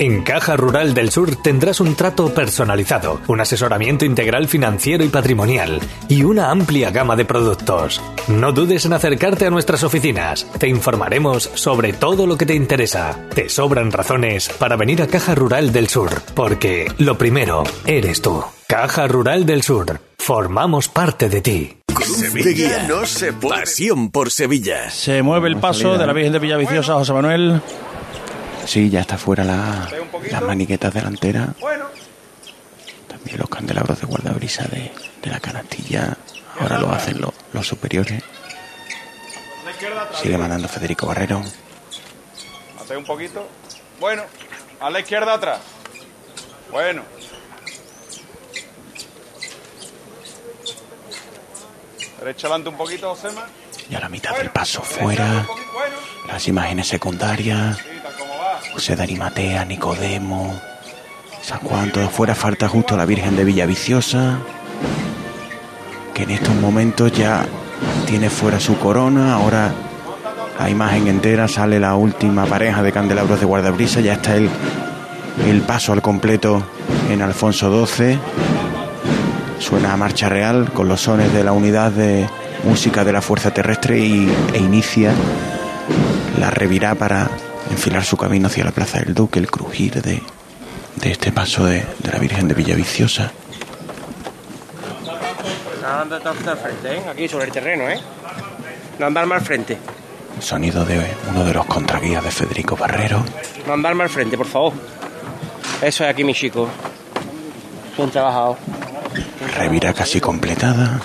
En Caja Rural del Sur tendrás un trato personalizado, un asesoramiento integral financiero y patrimonial y una amplia gama de productos. No dudes en acercarte a nuestras oficinas. Te informaremos sobre todo lo que te interesa. Te sobran razones para venir a Caja Rural del Sur, porque lo primero eres tú. Caja Rural del Sur. Formamos parte de ti. Sevilla no se puede. Pasión por Sevilla. Se mueve el paso de la Virgen de Villaviciosa, José Manuel. Sí, ya está fuera la, las maniquetas delanteras. También los candelabros de guardabrisa de, de la canastilla. Ahora lo hacen los, los superiores. Sigue mandando Federico Barrero. Hace un poquito. Bueno, a la izquierda atrás. Bueno. Derecha adelante un poquito, Josema. Y a la mitad del paso fuera. Las imágenes secundarias. José de Arimatea, Nicodemo, San Juan, todo fuera. Falta justo la Virgen de Villaviciosa, que en estos momentos ya tiene fuera su corona. Ahora la imagen entera sale la última pareja de candelabros de guardabrisa. Ya está el, el paso al completo en Alfonso XII. Suena a marcha real con los sones de la unidad de música de la Fuerza Terrestre y, e inicia la revirá para enfilar su camino hacia la Plaza del Duque, el crujir de, de este paso de, de la Virgen de Villaviciosa. ¿eh? Aquí sobre el terreno, ¿eh? No andar mal frente. Sonido de uno de los contraguías de Federico Barrero. No andar mal frente, por favor. Eso es aquí, mi chico. Bien trabajado. Revira casi completada.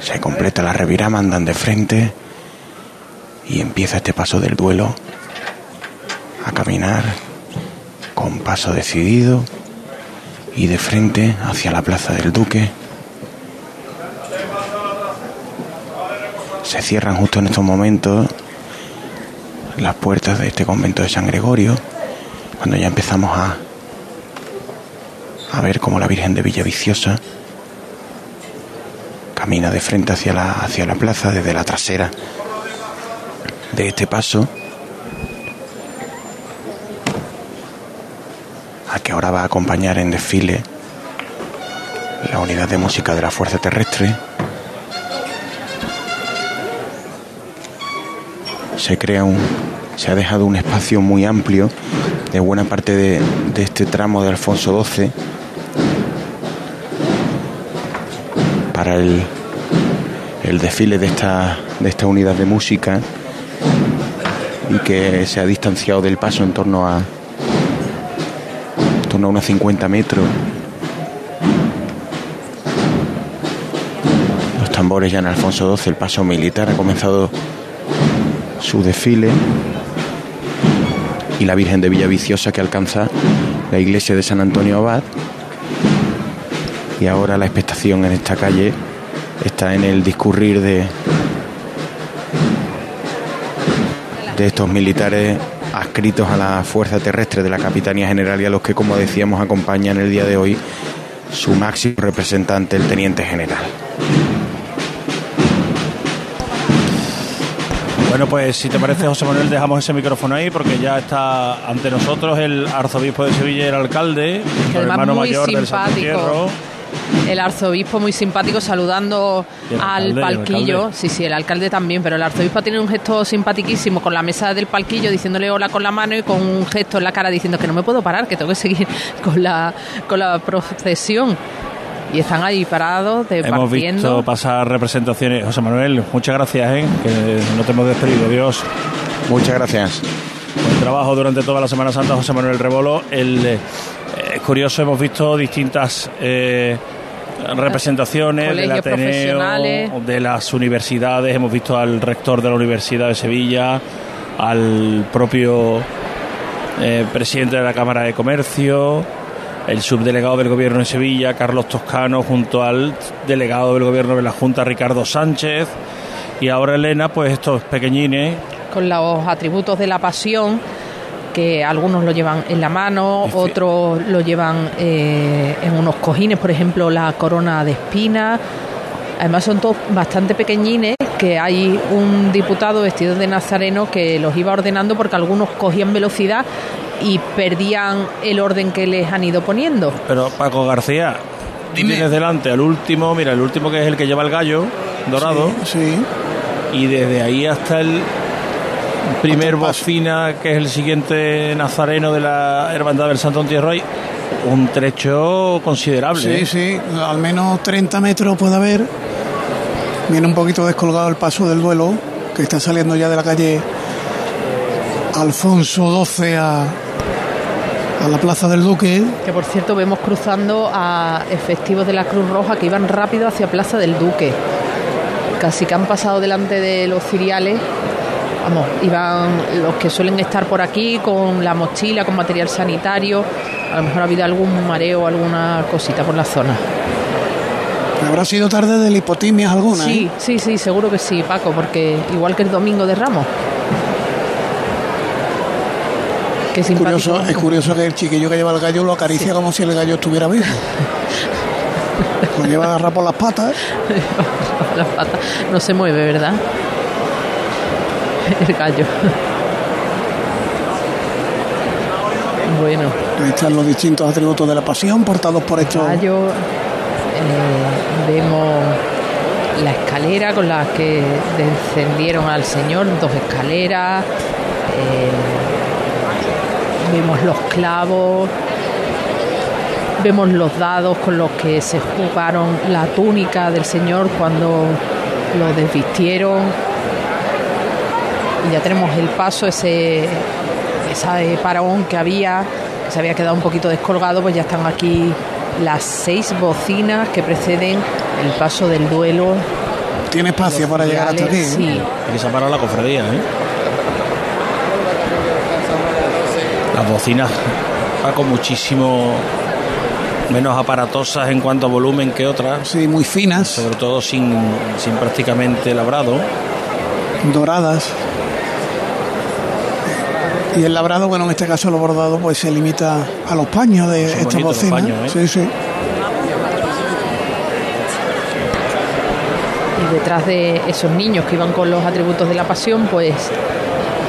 Se completa la revira, mandan de frente y empieza este paso del duelo a caminar con paso decidido y de frente hacia la plaza del Duque. Se cierran justo en estos momentos las puertas de este convento de San Gregorio, cuando ya empezamos a, a ver cómo la Virgen de Villaviciosa camina de frente hacia la, hacia la plaza desde la trasera de este paso a que ahora va a acompañar en desfile la unidad de música de la Fuerza Terrestre. Se crea un. se ha dejado un espacio muy amplio de buena parte de, de este tramo de Alfonso XII el, desfile de esta, de esta unidad de música y que se ha distanciado del paso en torno a torno a unos 50 metros. Los tambores ya en Alfonso XII, el paso militar ha comenzado su desfile y la Virgen de Villaviciosa que alcanza la iglesia de San Antonio Abad y ahora la expectación en esta calle está en el discurrir de de estos militares adscritos a la fuerza terrestre de la Capitanía General y a los que, como decíamos, acompañan el día de hoy su máximo representante, el Teniente General. Bueno, pues si te parece, José Manuel, dejamos ese micrófono ahí porque ya está ante nosotros el arzobispo de Sevilla y el alcalde, el hermano mayor del Santo. El arzobispo muy simpático saludando al alcalde, palquillo. Sí, sí, el alcalde también, pero el arzobispo tiene un gesto simpaticísimo con la mesa del palquillo diciéndole hola con la mano y con un gesto en la cara diciendo que no me puedo parar, que tengo que seguir con la, con la procesión. Y están ahí parados, Hemos visto pasar representaciones. José Manuel, muchas gracias, ¿eh? que no te hemos despedido. Dios. Muchas gracias. Buen trabajo durante toda la Semana Santa, José Manuel Rebolo. El, eh, es curioso, hemos visto distintas eh, representaciones del. Ateneo, de las universidades. Hemos visto al rector de la Universidad de Sevilla, al propio eh, presidente de la Cámara de Comercio, el subdelegado del Gobierno en Sevilla, Carlos Toscano, junto al delegado del Gobierno de la Junta, Ricardo Sánchez. Y ahora Elena, pues estos pequeñines con los atributos de la pasión, que algunos lo llevan en la mano, otros lo llevan eh, en unos cojines, por ejemplo, la corona de espinas. Además son todos bastante pequeñines que hay un diputado vestido de nazareno que los iba ordenando porque algunos cogían velocidad y perdían el orden que les han ido poniendo. Pero Paco García, tienes delante al último, mira, el último que es el que lleva el gallo dorado. Sí. Y desde ahí hasta el primer bocina, que es el siguiente nazareno de la Hermandad del Santo Entierro, hay un trecho considerable. Sí, ¿eh? sí, al menos 30 metros puede haber. Viene un poquito descolgado el paso del duelo, que está saliendo ya de la calle Alfonso XII a, a la Plaza del Duque. Que por cierto vemos cruzando a efectivos de la Cruz Roja que iban rápido hacia Plaza del Duque. Casi que han pasado delante de los ciriales. Vamos, iban los que suelen estar por aquí con la mochila, con material sanitario. A lo mejor ha habido algún mareo, alguna cosita por la zona. Habrá sido tarde de lipotimias alguna. Sí, ¿eh? sí, sí, seguro que sí, Paco, porque igual que el domingo de Ramos. Qué Es curioso, es curioso que el chiquillo que lleva el gallo lo acaricia como si el gallo estuviera vivo. lo lleva agarrado por las patas. Las patas. No se mueve, ¿verdad? El gallo. Bueno, Ahí están los distintos atributos de la pasión portados por estos. gallo. eh, vemos la escalera con la que descendieron al Señor, dos escaleras. eh, vemos los clavos. Vemos los dados con los que se jugaron la túnica del Señor cuando lo desvistieron. Y ya tenemos el paso, ese, ese paraón que había, que se había quedado un poquito descolgado, pues ya están aquí las seis bocinas que preceden el paso del duelo. Tiene espacio para llegar hasta aquí. ¿eh? Sí, Aquí se ha parado la cofradía, ¿eh? Las bocinas, Paco, muchísimo menos aparatosas en cuanto a volumen que otras. Sí, muy finas, Sobre todo sin, sin prácticamente labrado. doradas. Y el labrado, bueno, en este caso lo bordado, pues se limita a los paños de Son bocinas. paños, ¿eh? Sí, sí. y detrás de esos niños que iban con los atributos de la pasión, pues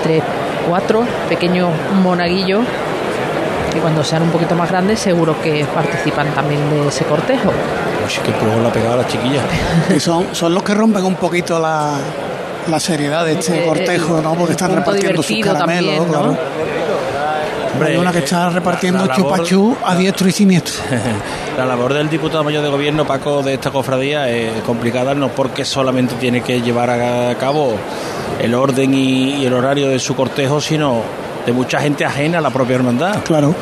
tres, cuatro pequeños monaguillos que cuando sean un poquito más grandes seguro que participan también de ese cortejo. Uy, que pruebo la pegada a las chiquillas. Y son, son los que rompen un poquito la, la seriedad de este Eh, cortejo, el- ¿no? Porque están repartiendo sus caramelos, también, ¿no? claro. Hay una que está repartiendo la- la labor- chupachú a diestro y siniestro. La labor del diputado mayor de gobierno, Paco, de esta cofradía es complicada, no porque solamente tiene que llevar a cabo el orden y, y el horario de su cortejo, sino de mucha gente ajena a la propia hermandad. Claro.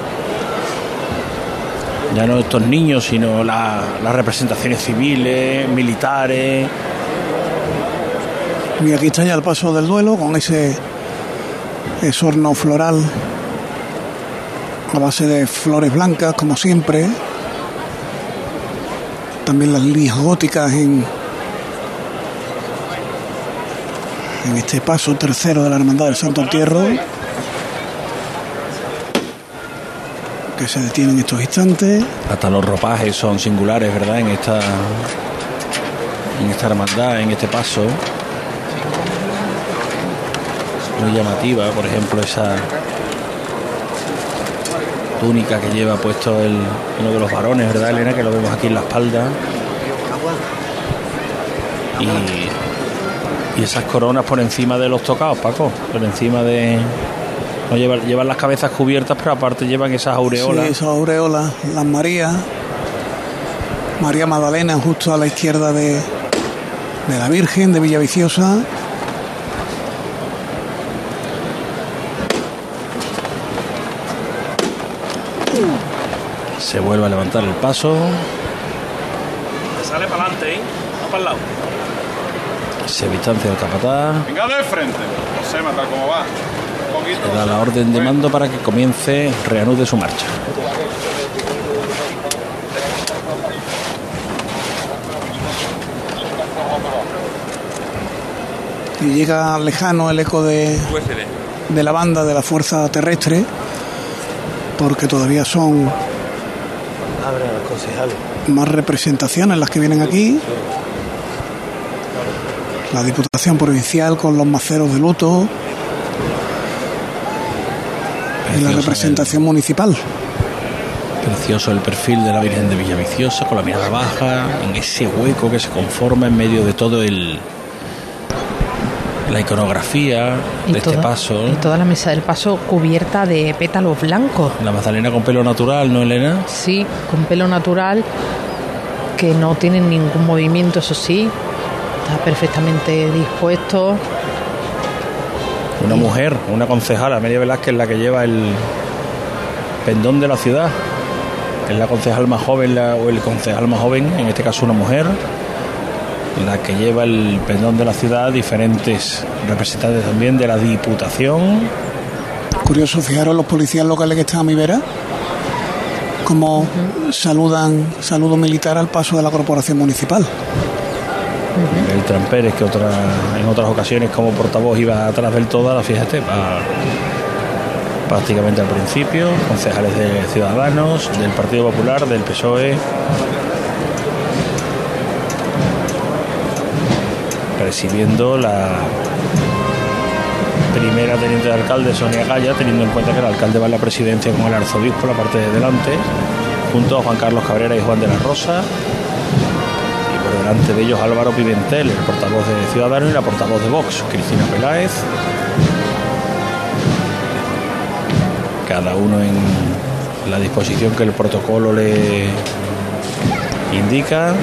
Ya no estos niños, sino la- las representaciones civiles, militares. Y aquí está ya el paso del duelo con ese, horno floral a base de flores blancas, como siempre. También las líneas góticas en, en este paso tercero de la Hermandad del Santo Entierro. Que se detiene en estos instantes. Hasta los ropajes son singulares, ¿verdad? En esta, en esta hermandad, en este paso. Muy llamativa, por ejemplo, esa túnica que lleva puesto el, uno de los varones, ¿verdad, Elena? Que lo vemos aquí en la espalda. Y, y esas coronas por encima de los tocados, Paco. Por encima de. No llevan, las cabezas cubiertas, pero aparte llevan esas aureolas. Sí, esas aureolas, las Marías. María Magdalena justo a la izquierda de, de la Virgen de Villaviciosa. Se vuelve a levantar el paso. Sale para adelante, ¿eh? No para el lado. Se distancia el capataz. Venga de frente. No sé, matar cómo va. Un poquito. Le da la orden de mando para que comience, reanude su marcha. Y llega lejano el eco de, de la banda de la Fuerza Terrestre, porque todavía son más representaciones las que vienen aquí. La Diputación Provincial con los maceros de luto. Y la representación municipal. Precioso el perfil de la Virgen de Villaviciosa con la mirada baja, en ese hueco que se conforma en medio de todo el, la iconografía de este paso. Y toda la mesa del paso cubierta de pétalos blancos. La Magdalena con pelo natural, ¿no, Elena? Sí, con pelo natural, que no tiene ningún movimiento, eso sí. Está perfectamente dispuesto. Una mujer, una concejala, María Velázquez, la que lleva el pendón de la ciudad. Es la concejal más joven o el concejal más joven, en este caso una mujer la que lleva el pendón de la ciudad, diferentes representantes también de la Diputación. Curioso, fijaros los policías locales que están a mi vera, como saludan, saludo militar al paso de la corporación municipal. El Tramperes, que otra, en otras ocasiones como portavoz iba atrás del todo, fíjate, va prácticamente al principio, concejales de Ciudadanos, del Partido Popular, del PSOE, recibiendo la primera teniente de alcalde Sonia Gaya, teniendo en cuenta que el alcalde va en la presidencia con el arzobispo, la parte de delante, junto a Juan Carlos Cabrera y Juan de la Rosa. Y por delante de ellos Álvaro Pimentel, el portavoz de Ciudadanos y la portavoz de Vox, Cristina Peláez. Cada uno en la disposición que el protocolo le indica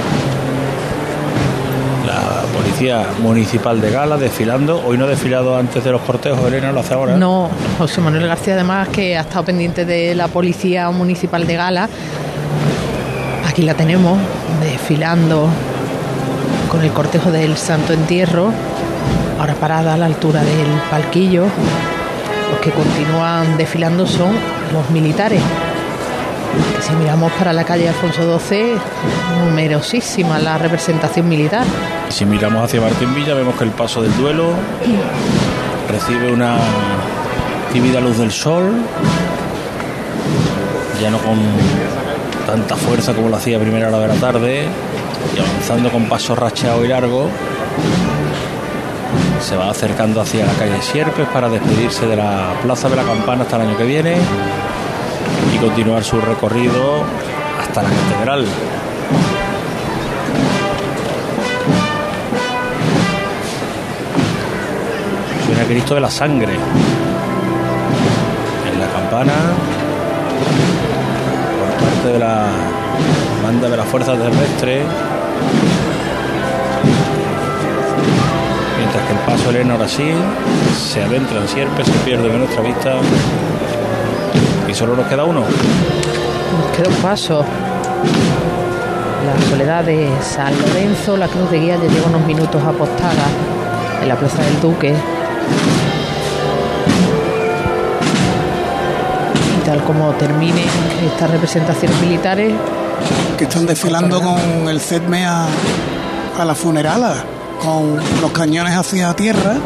Municipal de Gala desfilando. Hoy no ha desfilado antes de los cortejos, Elena, lo hace ahora. No, José Manuel García además que ha estado pendiente de la Policía Municipal de Gala. Aquí la tenemos desfilando con el cortejo del Santo Entierro, ahora parada a la altura del palquillo. Los que continúan desfilando son los militares. Si miramos para la calle Alfonso XII, numerosísima la representación militar. Si miramos hacia Martín Villa, vemos que el paso del duelo recibe una tímida luz del sol, ya no con tanta fuerza como lo hacía a primera hora de la tarde, y avanzando con paso racheado y largo, se va acercando hacia la calle Sierpes para despedirse de la Plaza de la Campana hasta el año que viene continuar su recorrido hasta la catedral. Suena Cristo de la sangre. En la campana, por parte de la banda de las fuerzas terrestres. Mientras que el paso Elena ahora sí se adentra en Sierpe, se pierde de nuestra vista solo nos queda uno. Nos queda un paso. La soledad de San Lorenzo, la cruz de guía ya lleva unos minutos apostada en la plaza del Duque. Y tal como terminen estas representaciones militares. Que están desfilando con el CEDME a, a la funerala, con los cañones hacia tierra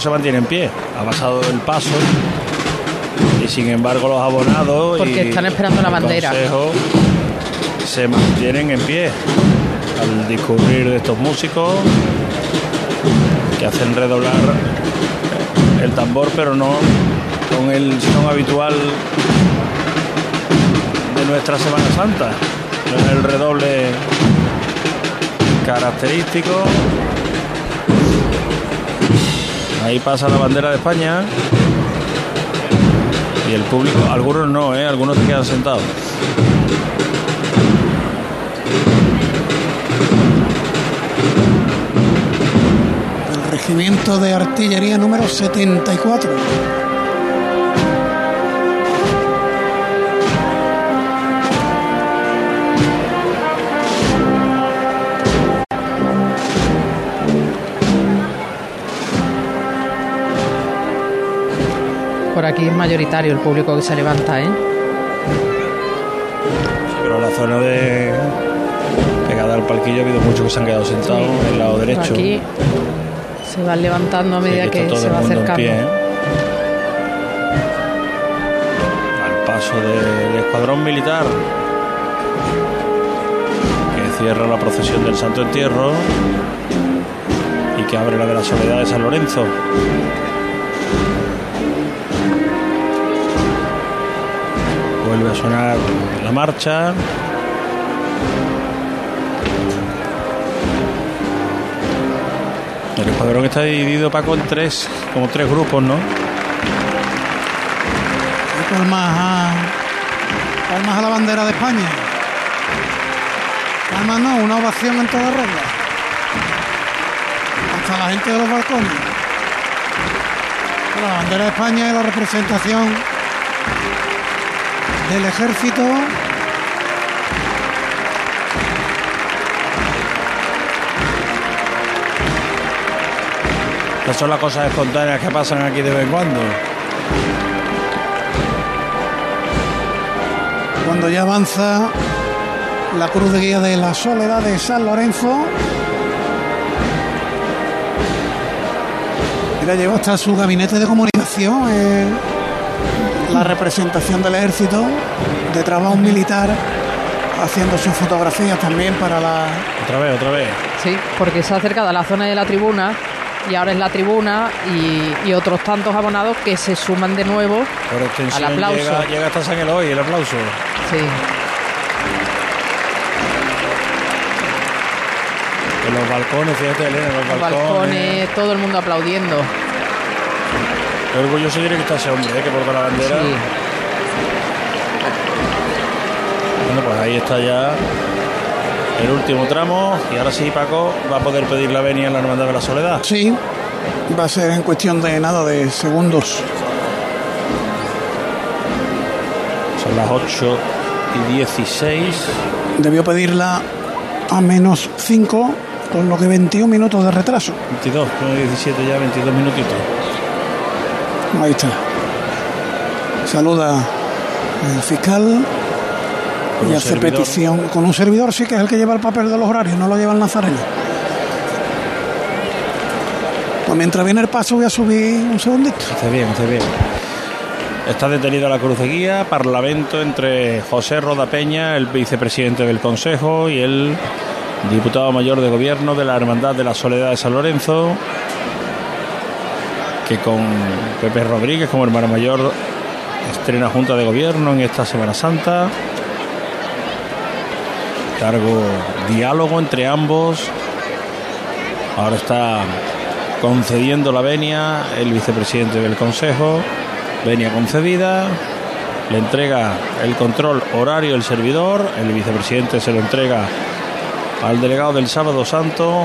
se mantiene en pie. Ha pasado el paso y sin embargo los abonados porque están esperando la bandera. se mantienen en pie al descubrir de estos músicos que hacen redoblar el tambor pero no con el son habitual de nuestra Semana Santa. El redoble característico Ahí pasa la bandera de España. Y el público, algunos no, ¿eh? algunos se quedan sentados. El regimiento de artillería número 74. Aquí es mayoritario el público que se levanta, ¿eh? pero la zona de pegada al palquillo ha habido muchos que se han quedado sentados en el lado derecho. Aquí se van levantando a medida Sí, que se va acercando. pie, ¿eh? Al paso del escuadrón militar que cierra la procesión del Santo Entierro y que abre la de la Soledad de San Lorenzo. Vuelve a sonar la marcha. El escuadrón está dividido, Paco, en tres, como tres grupos, ¿no? Y palmas a, a la bandera de España. Palmas no, una ovación en toda regla. Hasta la gente de los balcones. La bandera de España y la representación del ejército. Estas son las cosas espontáneas que pasan aquí de vez en cuando. Cuando ya avanza la cruz de guía de la soledad de San Lorenzo. Mira, llegó hasta su gabinete de comunicación, eh, la representación del ejército, detrás va un militar haciendo sus fotografías también para la... Otra vez, otra vez. Sí, porque se ha acercado a la zona de la tribuna y ahora es la tribuna y, y otros tantos abonados que se suman de nuevo Por extensión al aplauso. Llega, llega hasta San Eloy el aplauso. Sí. En los balcones, fíjate, Elena, en los Los balcones. balcones, todo el mundo aplaudiendo. Qué orgulloso tiene que estar ese hombre, ¿eh? que porta la bandera. Sí. Bueno, pues ahí está ya el último tramo. Y ahora sí, Paco va a poder pedir la venia en la Hermandad de la Soledad. Sí, va a ser en cuestión de nada, de segundos. Son las 8 y 16. Debió pedirla a menos 5, con lo que 21 minutos de retraso. 22, no, 17 ya, 22 minutitos. Ahí está. Saluda el fiscal y hace servidor. petición con un servidor, sí que es el que lleva el papel de los horarios, no lo lleva el Nazareno. Pues mientras viene el paso voy a subir un segundito. Hace bien, hace bien. Está detenida la cruz de guía, parlamento entre José Roda Peña, el vicepresidente del Consejo, y el diputado mayor de gobierno de la Hermandad de la Soledad de San Lorenzo, que con Pepe Rodríguez como hermano mayor estrena Junta de Gobierno en esta Semana Santa. Cargo diálogo entre ambos. Ahora está concediendo la venia el vicepresidente del Consejo. Venia concedida. Le entrega el control horario el servidor. El vicepresidente se lo entrega al delegado del Sábado Santo.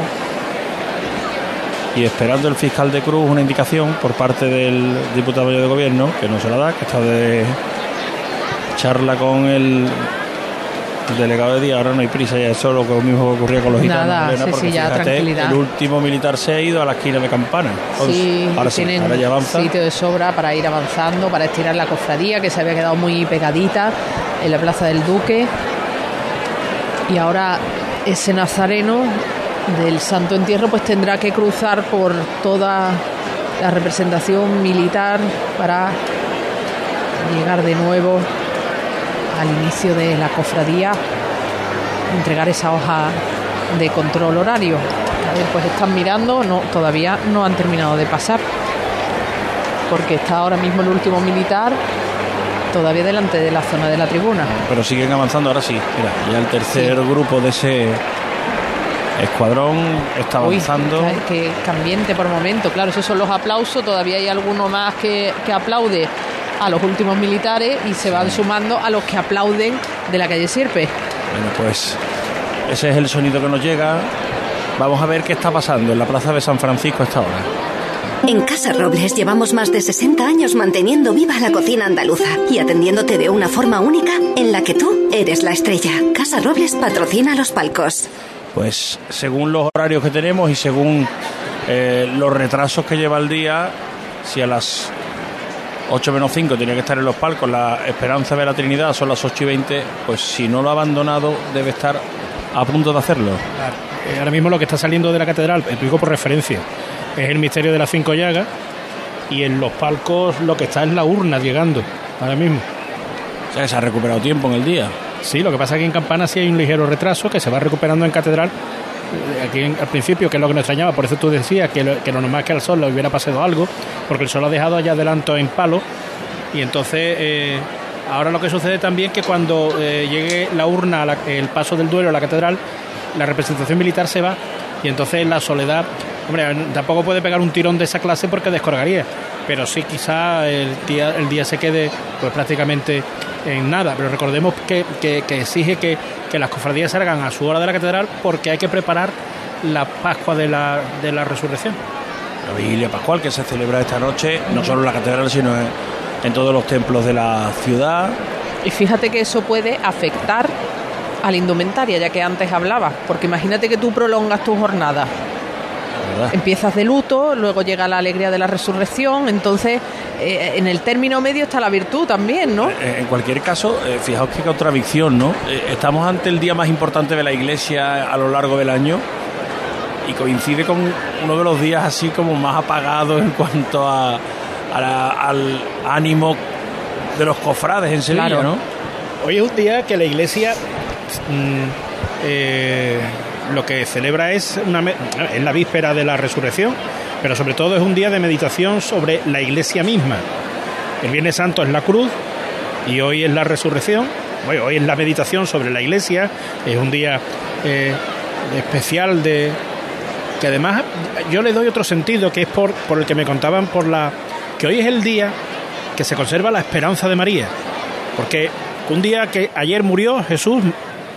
Y esperando el fiscal de Cruz una indicación por parte del diputado de gobierno, que no se la da, que está de charla con el delegado de día. Ahora no hay prisa, ya eso es lo que mismo ocurría con los gitanos. Nada, Elena, sí, porque sí, ya, fíjate, tranquilidad. El último militar se ha ido a la esquina de Campana. Sí, ahora sí, tienen ahora ya avanza. sitio de sobra para ir avanzando, para estirar la cofradía que se había quedado muy pegadita en la Plaza del Duque. Y ahora ese nazareno del Santo Entierro pues tendrá que cruzar por toda la representación militar para llegar de nuevo al inicio de la cofradía, entregar esa hoja de control horario. A ver, pues están mirando, no, todavía no han terminado de pasar, porque está ahora mismo el último militar todavía delante de la zona de la tribuna. Pero siguen avanzando ahora sí. Mira, ya el tercer grupo de ese escuadrón está Uy, avanzando. que, que cambiente por momento. Claro, esos son los aplausos. Todavía hay alguno más que, que aplaude a los últimos militares y se van sumando a los que aplauden de la calle Sierpe. Bueno, pues ese es el sonido que nos llega. Vamos a ver qué está pasando en la plaza de San Francisco a esta hora. En Casa Robles llevamos más de 60 años manteniendo viva la cocina andaluza y atendiéndote de una forma única en la que tú eres la estrella. Casa Robles patrocina los palcos. Pues según los horarios que tenemos y según eh, los retrasos que lleva el día, si a las 8 menos 5 tenía que estar en los palcos, la esperanza de la Trinidad son las 8 y 20, pues si no lo ha abandonado debe estar a punto de hacerlo. Eh, ahora mismo lo que está saliendo de la catedral, explico por referencia, es el misterio de las cinco llagas y en los palcos lo que está es la urna llegando ahora mismo. O sea, se ha recuperado tiempo en el día. Sí, lo que pasa es que en Campana sí hay un ligero retraso que se va recuperando en catedral. Aquí al principio, que es lo que nos extrañaba, por eso tú decías que lo, que normal es que al sol le hubiera pasado algo, porque el sol ha dejado allá adelanto en palo. Y entonces, eh, ahora lo que sucede también que cuando eh, llegue la urna, el paso del duelo a la catedral, la representación militar se va y entonces la soledad, hombre, tampoco puede pegar un tirón de esa clase porque descolgaría, pero sí quizá el día, el día se quede pues prácticamente en nada, pero recordemos que, que- que exige que, que las cofradías salgan a su hora de la catedral porque hay que preparar la Pascua de la, de la Resurrección. La vigilia pascual que se celebra esta noche, no solo en la catedral, sino en, en todos los templos de la ciudad. Y fíjate que eso puede afectar a la indumentaria, ya que antes hablaba, porque imagínate que tú prolongas tu jornada. Empiezas de luto, luego llega la alegría de la resurrección, entonces eh, en el término medio está la virtud también, ¿no? Eh, En cualquier caso, eh, fijaos qué contradicción, ¿no? Eh, Estamos ante el día más importante de la iglesia a lo largo del año y coincide con uno de los días así como más apagados en cuanto a, a la- al ánimo de los cofrades en Sevilla, Claro. ¿no? Hoy es un día que la iglesia mm, eh, lo que celebra es, una, me- es la víspera de la resurrección, pero sobre todo es un día de meditación sobre la iglesia misma. El Viernes Santo es la cruz y hoy es la resurrección. Bueno, hoy es la meditación sobre la iglesia, es un día eh, especial de que además yo le doy otro sentido que es por, por el que me contaban por la que hoy es el día que se conserva la esperanza de María porque un día que ayer murió Jesús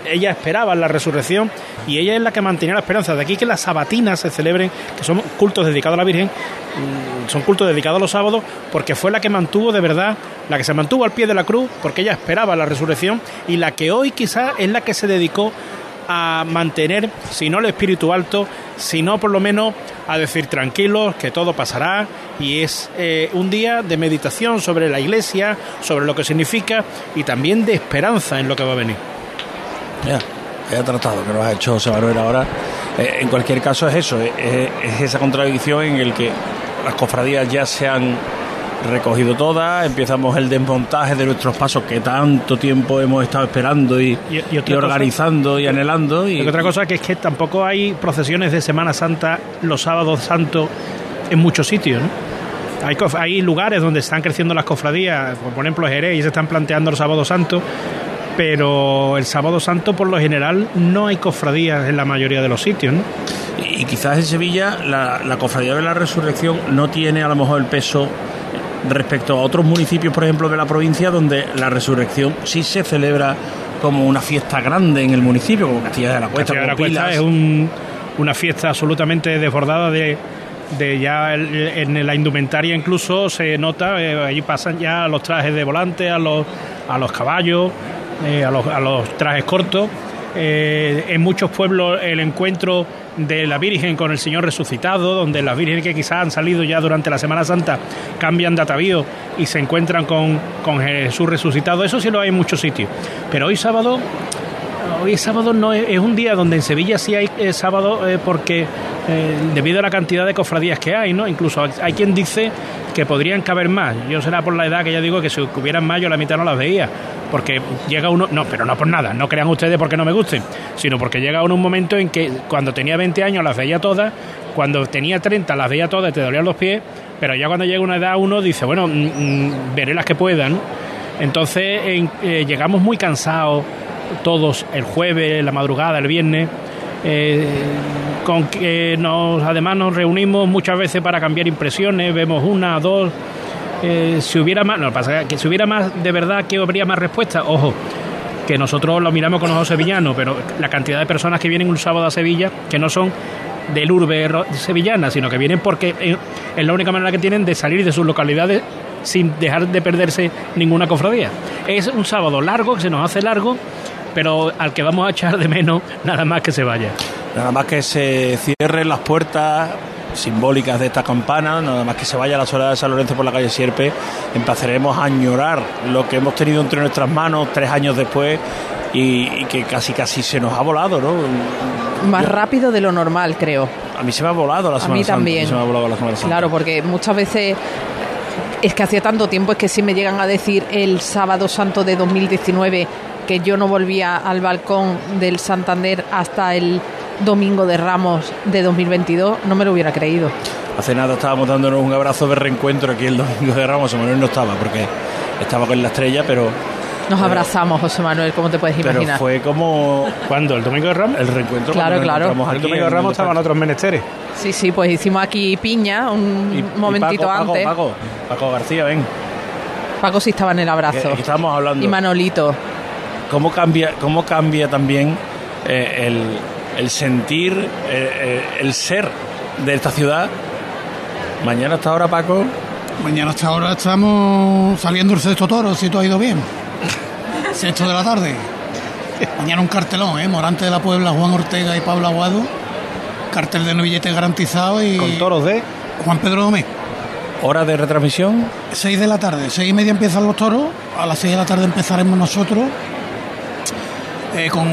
ella esperaba la resurrección y ella es la que mantenía la esperanza de aquí que las sabatinas se celebren que son cultos dedicados a la Virgen mm, son cultos dedicados a los sábados porque fue la que mantuvo de verdad la que se mantuvo al pie de la cruz porque ella esperaba la resurrección y la que hoy quizás es la que se dedicó a mantener, si no el espíritu alto, sino por lo menos a decir tranquilos, que todo pasará, y es eh, un día de meditación sobre la iglesia, sobre lo que significa, y también de esperanza en lo que va a venir. Ya, ya tratado que nos ha hecho José Manuel ahora. Eh, en cualquier caso es eso, es, es esa contradicción en el que las cofradías ya se han recogido todas, empezamos el desmontaje de nuestros pasos que tanto tiempo hemos estado esperando y, Y- y y otra cosa- organizando y anhelando. Y, Y otra cosa que es que tampoco hay procesiones de Semana Santa los sábados santos en muchos sitios, ¿no? Hay, hay lugares donde están creciendo las cofradías, por ejemplo Jerez, y se están planteando los sábados santos, pero el sábado santo por lo general no hay cofradías en la mayoría de los sitios, ¿no? y quizás en Sevilla la, la cofradía de la resurrección no tiene a lo mejor el peso respecto a otros municipios, por ejemplo, de la provincia, donde la resurrección sí se celebra como una fiesta grande en el municipio, como Castilla de la Cuesta, Castilla de la Cuesta es un- una fiesta absolutamente desbordada de, de ya el- en la indumentaria incluso se nota, eh, allí pasan ya los trajes de volante, a los, a los caballos, eh, a, los, a los trajes cortos. Eh, en muchos pueblos el encuentro de la Virgen con el Señor resucitado, donde las vírgenes que quizás han salido ya durante la Semana Santa cambian de atavío y se encuentran con, con Jesús resucitado, eso sí lo hay en muchos sitios. Pero hoy sábado Hoy es sábado no es, es un día donde en Sevilla sí hay eh, sábado eh, porque eh, debido a la cantidad de cofradías que hay, ¿no? Incluso hay, quien dice que podrían caber más. Yo será por la edad que ya digo que si hubieran más yo la mitad no las veía. Porque llega uno, no, pero no por nada, no crean ustedes porque no me gusten, sino porque llega uno un momento en que cuando tenía 20 años las veía todas, cuando tenía 30 las veía todas, te dolían los pies, pero ya cuando llega una edad uno dice, bueno, mm, mm, veré las que puedan. Entonces en- eh, llegamos muy cansados todos el jueves, la madrugada, el viernes. eh, con que nos, además nos reunimos muchas veces para cambiar impresiones, vemos una, dos. eh, si hubiera más, no pasa que si hubiera más de verdad que habría más respuestas, ojo, que nosotros lo miramos con ojos sevillanos, pero la cantidad de personas que vienen un sábado a Sevilla, que no son del urbe sevillana, sino que vienen porque eh, es la única manera que tienen de salir de sus localidades sin dejar de perderse ninguna cofradía. Es un sábado largo, que se nos hace largo, pero al que vamos a echar de menos nada más que se vaya. Nada más que se cierren las puertas, simbólicas de esta campana, nada más que se vaya a la soledad de San Lorenzo por la calle Sierpe, empezaremos a añorar lo que hemos tenido entre nuestras manos tres años después y, que casi casi se nos ha volado, ¿no? Más rápido de lo normal, creo. A mí se me ha volado la Semana a mí también. Se me ha volado la Semana Claro, porque muchas veces es que hacía tanto tiempo es que si me llegan a decir el sábado santo de 2019 que yo no volvía al balcón del Santander hasta el domingo de Ramos de 2022, no me lo hubiera creído. Hace nada estábamos dándonos un abrazo de reencuentro aquí el domingo de Ramos, Manuel no estaba porque estaba con la estrella, pero nos abrazamos, José Manuel, como te puedes imaginar. Pero fue como... ¿Cuándo? ¿El Domingo de Ramos? El reencuentro. Claro, claro. El Domingo de Ramos estaban otros menesteres. Sí, sí, pues hicimos aquí piña un momentito antes. Paco, Paco, García, ven. Paco sí estaba en el abrazo. estábamos hablando. Y Manolito. ¿Cómo cambia, cómo cambia también eh, el, sentir, eh, eh, el ser de esta ciudad? Mañana hasta ahora, Paco. Mañana hasta ahora estamos saliendo el sexto toro, si todo ha ido bien. Sexto de la tarde. Mañana un cartelón, ¿eh? Morante de la Puebla, Juan Ortega y Pablo Aguado. Cartel de no billete garantizado y. Con toros de. Juan Pedro Domé. ¿Hora de retransmisión? Seis de la tarde. Seis y media empiezan los toros. A las seis de la tarde empezaremos nosotros. Eh, con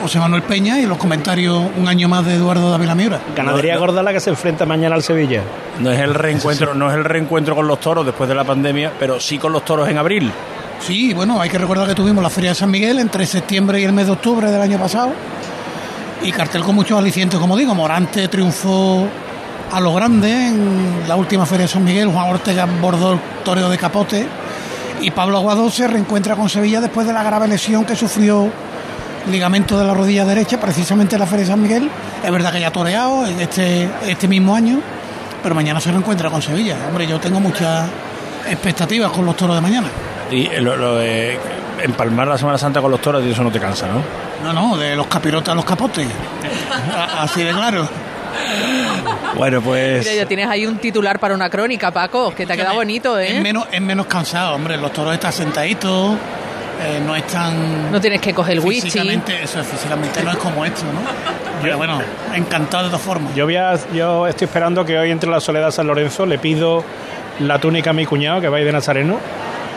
José Manuel Peña y los comentarios un año más de Eduardo David Miura. Ganadería gorda la que se enfrenta mañana al Sevilla. No es el reencuentro, no es el reencuentro con los toros después de la pandemia, pero sí con los toros en abril. Sí, bueno, hay que recordar que tuvimos la Feria de San Miguel entre septiembre y el mes de octubre del año pasado. Y cartel con muchos alicientes, como digo. Morante triunfó a lo grande en la última Feria de San Miguel. Juan Ortega bordó el toreo de capote. Y Pablo Aguado se reencuentra con Sevilla después de la grave lesión que sufrió ligamento de la rodilla derecha, precisamente en la Feria de San Miguel. Es verdad que ya ha toreado en este, este mismo año, pero mañana se reencuentra con Sevilla. Hombre, yo tengo muchas expectativas con los toros de mañana. Y lo, de empalmar la Semana Santa con los toros, eso no te cansa, ¿no? No, no, de los capirotes a los capotes. Así de claro. Bueno, pues. Mira, ya tienes ahí un titular para una crónica, Paco, que te ha quedado bonito, ¿eh? Es menos, es menos cansado, hombre. Los toros están sentaditos, eh, no están. No tienes que coger el whisky. Físicamente, eso físicamente no es como esto, ¿no? Pero bueno, encantado de todas formas. Yo, voy yo estoy esperando que hoy entre la Soledad San Lorenzo le pido la túnica a mi cuñado que va a ir de Nazareno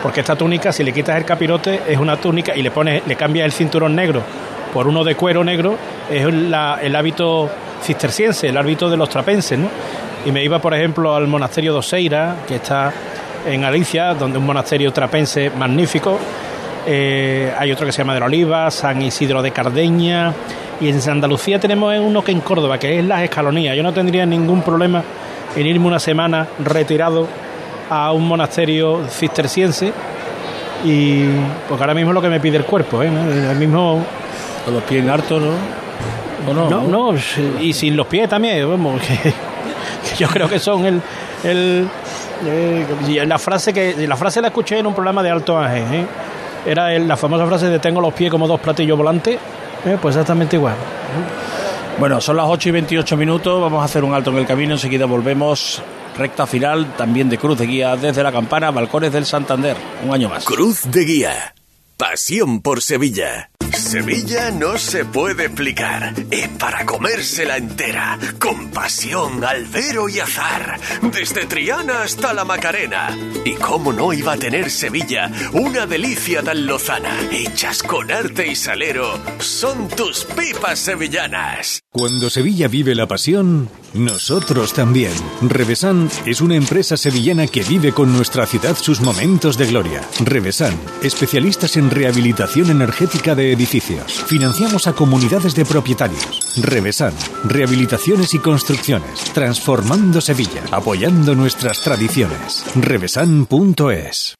porque esta túnica, si le quitas el capirote, es una túnica y le pones, le cambias el cinturón negro por uno de cuero negro, es el hábito cisterciense, el hábito de los trapenses, ¿no? Y me iba, por ejemplo, al monasterio de Oseira, que está en Alicia, donde un monasterio trapense magnífico. Eh, hay otro que se llama de la Oliva, San Isidro de Cardeña. Y en Andalucía tenemos uno que en Córdoba, que es las Escalonías. Yo no tendría ningún problema en irme una semana retirado a un monasterio cisterciense y pues ahora mismo es lo que me pide el cuerpo, ¿eh? El mismo... Con los pies en harto, ¿no? no, no, y sin los pies también, vamos, que, yo creo que son el... el eh, la frase que la frase la escuché en un programa de Alto Ángel, ¿eh? Era la famosa frase de tengo los pies como dos platillos volantes, ¿eh? pues exactamente igual. Bueno, son las 8 y 28 minutos, vamos a hacer un alto en el camino, enseguida volvemos recta final también de Cruz de Guía desde la campana Balcones del Santander. Un año más. Cruz de Guía. Pasión por Sevilla. Sevilla no se puede explicar. Es para comérsela entera. Con pasión, albero y azar. Desde Triana hasta la Macarena. Y cómo no iba a tener Sevilla una delicia tan lozana. Hechas con arte y salero. Son tus pipas sevillanas. Cuando Sevilla vive la pasión, nosotros también. Revesan es una empresa sevillana que vive con nuestra ciudad sus momentos de gloria. Revesan, especialistas en rehabilitación energética de Financiamos a comunidades de propietarios. Revesan, rehabilitaciones y construcciones, transformando Sevilla, apoyando nuestras tradiciones. Revesan.es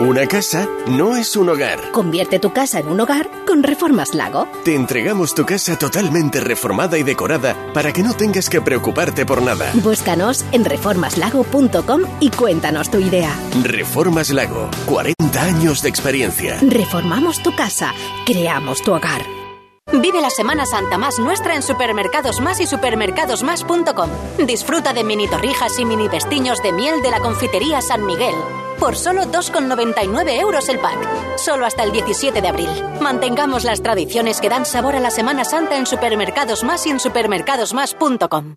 Una casa no es un hogar. Convierte tu casa en un hogar con Reformas Lago. Te entregamos tu casa totalmente reformada y decorada para que no tengas que preocuparte por nada. Búscanos en reformaslago.com y cuéntanos tu idea. Reformas Lago, 40 años de experiencia. Reformamos tu casa, creamos tu hogar. Vive la Semana Santa más nuestra en Supermercados Más y supermercadosmás.com. Disfruta de mini torrijas y mini vestiños de miel de la confitería San Miguel. Por solo 2,99 euros el pack. Solo hasta el 17 de abril. Mantengamos las tradiciones que dan sabor a la Semana Santa en Supermercados Más y en supermercadosmás.com.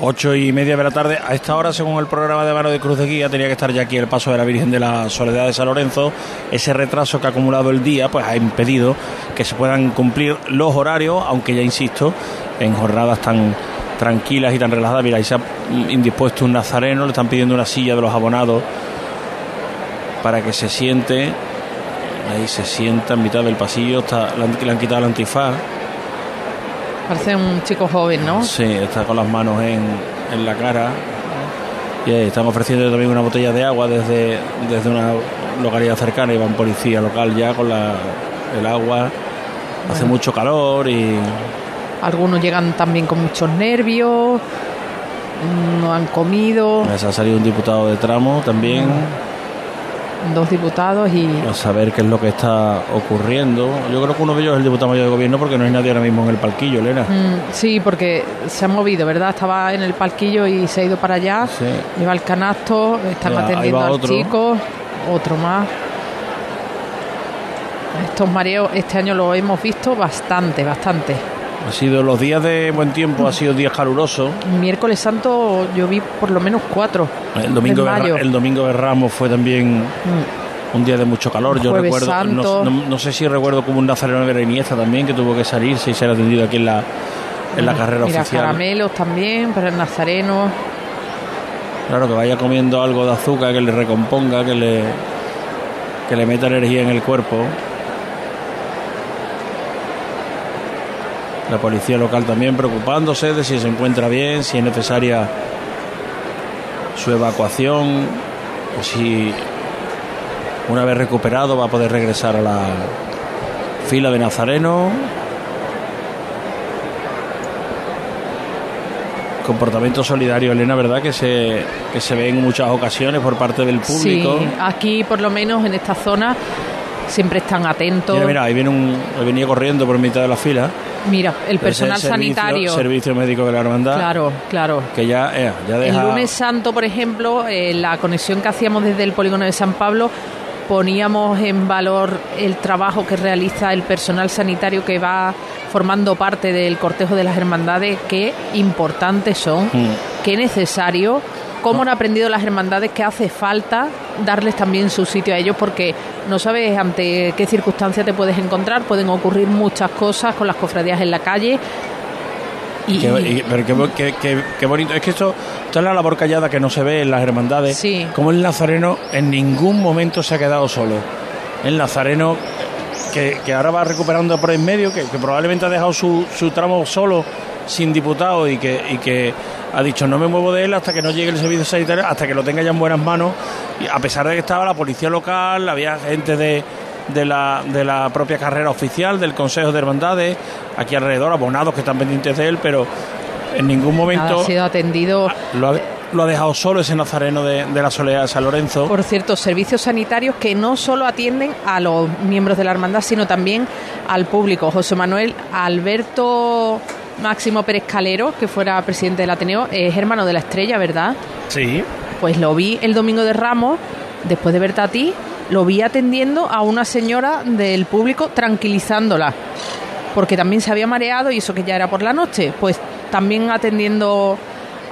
Ocho y media de la tarde. A esta hora, según el programa de mano de Cruz de Guía, tenía que estar ya aquí el paso de la Virgen de la Soledad de San Lorenzo. Ese retraso que ha acumulado el día, pues ha impedido que se puedan cumplir los horarios, aunque ya insisto, en jornadas tan tranquilas y tan relajadas. Mira, ahí se ha indispuesto un nazareno, le están pidiendo una silla de los abonados para que se siente. Ahí se sienta en mitad del pasillo, está, le, han, le han quitado el antifaz. Parece un chico joven, ¿no? Sí, está con las manos en, en la cara. Y ahí están ofreciendo también una botella de agua desde, desde una localidad cercana y van policía local ya con la, el agua. Hace mucho calor y Algunos llegan también con muchos nervios, no han comido, se ha salido un diputado de tramo también. Dos diputados y A saber qué es lo que está ocurriendo. Yo creo que uno de ellos es el diputado mayor de gobierno porque no hay nadie ahora mismo en el palquillo, Elena. Mm, sí, porque se ha movido, ¿verdad? Estaba en el palquillo y se ha ido para allá. Sí. Lleva el canasto, están Ya, atendiendo al otro. chico, otro más. Estos mareos este año lo hemos visto bastante, bastante. Ha sido los días de buen tiempo, ha sido días calurosos. Miércoles Santo yo vi por lo menos cuatro. El domingo, de mayo. El domingo de Ramos fue también Mm. un día de mucho calor. Yo recuerdo, no, Santo. no- no sé si recuerdo como un Nazareno de Iniesta también que tuvo que salirse y ser atendido aquí en la, en la carrera Mira, oficial. caramelos también para el nazareno. Claro, que vaya comiendo algo de azúcar que le recomponga, que le, que le meta energía en el cuerpo. La policía local también preocupándose de si se encuentra bien, si es necesaria su evacuación, o si una vez recuperado va a poder regresar a la fila de Nazareno. Comportamiento solidario, Elena, ¿verdad? Que se, que se ve en muchas ocasiones por parte del público. Sí, aquí por lo menos en esta zona siempre están atentos. Mira, mira, ahí viene un, ahí venía corriendo por mitad de la fila. Mira, el personal servicio- sanitario. Servicio médico de la hermandad. Claro, claro. Que ya, eh, ya deja. El lunes santo, por ejemplo, eh, la conexión que hacíamos desde el polígono de San Pablo, poníamos en valor el trabajo que realiza el personal sanitario que va formando parte del cortejo de las hermandades, qué importantes son, Mm. qué necesario, cómo han aprendido las hermandades que hace falta darles también su sitio a ellos, porque no sabes ante qué circunstancias te puedes encontrar, pueden ocurrir muchas cosas con las cofradías en la calle. Y, Qué- y- pero qué, bo- qué- qué- qué bonito. Es que esto, esto es la labor callada que no se ve en las hermandades. Sí. Como el nazareno en ningún momento se ha quedado solo. El nazareno que, que ahora va recuperando por en medio, que, que probablemente ha dejado su, su tramo solo, sin diputado, y que, y que ha dicho no me muevo de él hasta que no llegue el servicio sanitario, hasta que lo tenga ya en buenas manos. Y a pesar de que estaba la policía local, había gente de, de, la, de la propia carrera oficial, del Consejo de Hermandades, aquí alrededor, abonados que están pendientes de él, pero en ningún nada, momento ha sido atendido. lo ha, lo ha dejado solo ese nazareno de, de la Soledad de San Lorenzo. Por cierto, servicios sanitarios que no solo atienden a los miembros de la hermandad, sino también al público. José Manuel Alberto Máximo Pérez Calero, que fuera presidente del Ateneo, es hermano de la estrella, ¿verdad? Sí. Pues lo vi el domingo de Ramos, después de verte a ti, lo vi atendiendo a una señora del público, tranquilizándola, porque también se había mareado y eso que ya era por la noche, pues también atendiendo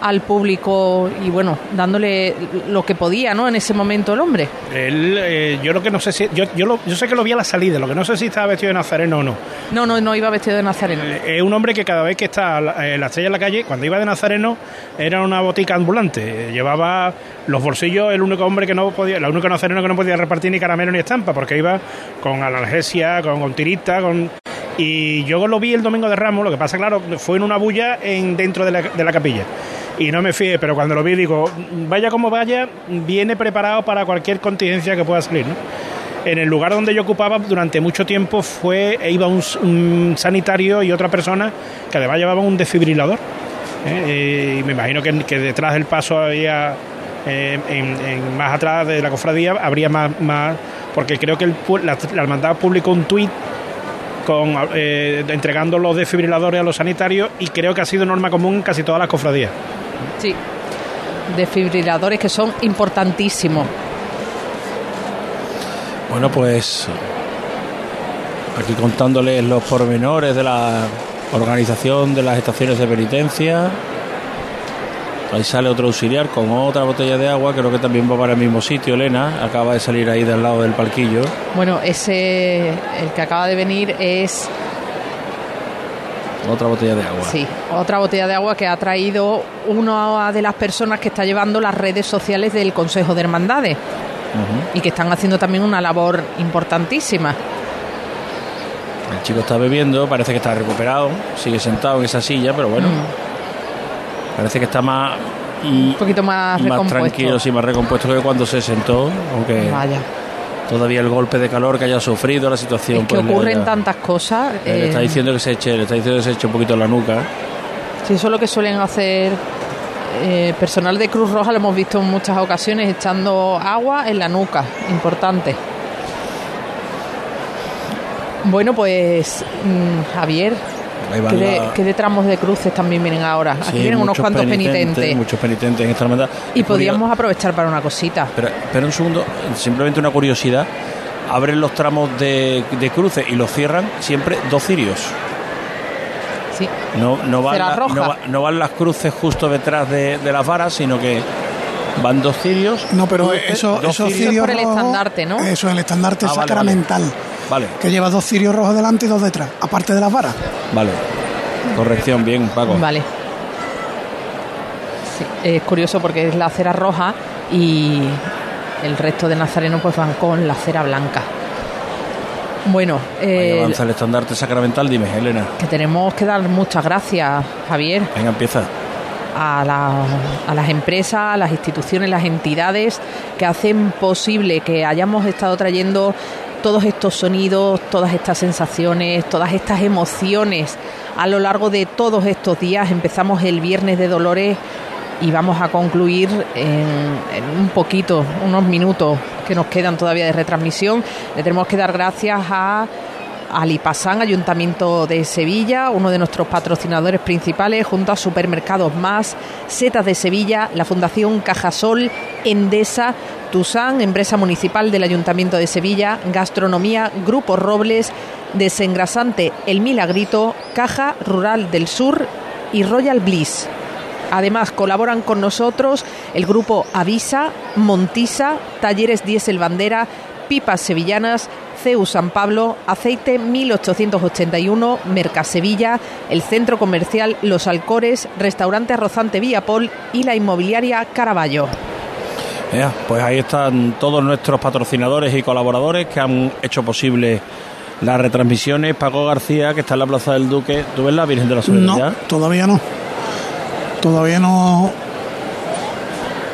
al público y bueno, dándole lo que podía, ¿no? En ese momento el hombre. Él, eh, yo lo que no sé si. Yo, yo, lo- yo sé que lo vi a la salida, lo que no sé si estaba vestido de nazareno o no. No, no, no iba vestido de nazareno. Es un hombre que cada vez que está eh, la estrella en la calle, cuando iba de nazareno, era una botica ambulante. Eh, Llevaba los bolsillos, el único hombre que no podía, el único nazareno que no podía repartir ni caramelo ni estampa, porque iba con analgesia, con, con tirita, con. Y yo lo vi el domingo de Ramos, lo que pasa, claro, fue en una bulla en, dentro de la, de la capilla. Y no me fié, pero cuando lo vi digo, vaya como vaya, viene preparado para cualquier contingencia que pueda salir. En el lugar donde yo ocupaba durante mucho tiempo fue e iba un, sanitario y otra persona que además llevaba un desfibrilador. ¿eh? Eh, y me imagino que, detrás del paso había, eh, en- en- más atrás de la cofradía, habría más, más porque creo que el, la, la hermandad publicó un tuit con, eh, entregando los desfibriladores a los sanitarios y creo que ha sido norma común en casi todas las cofradías. Sí. Desfibriladores que son importantísimos. Bueno, pues aquí contándoles los pormenores de la organización de las estaciones de penitencia. Ahí sale otro auxiliar con otra botella de agua, creo que también va para el mismo sitio, Elena. Acaba de salir ahí del lado del palquillo. Bueno, ese, el que acaba de venir es, Otra botella de agua. sí, otra botella de agua que ha traído una de las personas que está llevando las redes sociales del Consejo de Hermandades y que están haciendo también una labor importantísima. El chico está bebiendo, parece que está recuperado, sigue sentado en esa silla, pero bueno, parece que está más, Un poquito más, más recompuesto. tranquilo, sí, más recompuesto que cuando se sentó, aunque Vaya. Todavía el golpe de calor que haya sufrido, la situación. Es que pues, ocurren haya- tantas cosas. Eh, Le eh, está diciendo que se eche, le está diciendo que se eche un poquito la nuca. Sí, eso es lo que suelen hacer eh, personal de Cruz Roja, lo hemos visto en muchas ocasiones echando agua en la nuca, importante. Bueno, pues mm, Javier, Ahí van ¿qué de, la- qué de tramos de cruces también vienen ahora? Aquí Sí, vienen unos cuantos penitentes. Muchos penitentes en esta hermandad. Y Es podríamos aprovechar para una cosita. Pero, pero un segundo, simplemente una curiosidad. Abren los tramos de, de cruce y los cierran siempre dos cirios. Sí. No, no, van, la- no, va- no van las cruces justo detrás de, de las varas, sino que van dos cirios. No, pero cruces, eso, esos cirios. cirios por el estandarte, ¿no? Eso, el estandarte Ah, vale, sacramental. Vale, Que lleva dos cirios rojos delante y dos detrás, aparte de las varas. vale. Corrección, bien, Paco. Vale. Sí, es curioso porque es la cera roja y el resto de nazarenos pues van con la cera blanca. Bueno, Ahí eh, avanza el estandarte sacramental, dime, Elena. que tenemos que dar muchas gracias, Javier, Venga, empieza. a, la- a las empresas, a las instituciones, las entidades que hacen posible que hayamos estado trayendo todos estos sonidos, todas estas sensaciones, todas estas emociones a lo largo de todos estos días. Empezamos el viernes de Dolores y vamos a concluir en, en un poquito, unos minutos que nos quedan todavía de retransmisión. Le tenemos que dar gracias a Alipasán, Ayuntamiento de Sevilla, uno de nuestros patrocinadores principales, junto a Supermercados Más, Setas de Sevilla, la Fundación Cajasol, Endesa, Tusán, empresa municipal del Ayuntamiento de Sevilla, Gastronomía, Grupo Robles, Desengrasante El Milagrito, Caja Rural del Sur y Royal Bliss. Además, colaboran con nosotros el grupo Avisa, Montisa, Talleres Diesel Bandera, Pipas Sevillanas, CEU San Pablo, Aceite 1881, Mercasevilla, el Centro Comercial Los Alcores, Restaurante Arrozante Villapol y la Inmobiliaria Caraballo. Pues ahí están todos nuestros patrocinadores y colaboradores que han hecho posible las retransmisiones. Paco García, que está en la Plaza del Duque. ¿Tú ves la Virgen de la Soledad? No, todavía no. Todavía no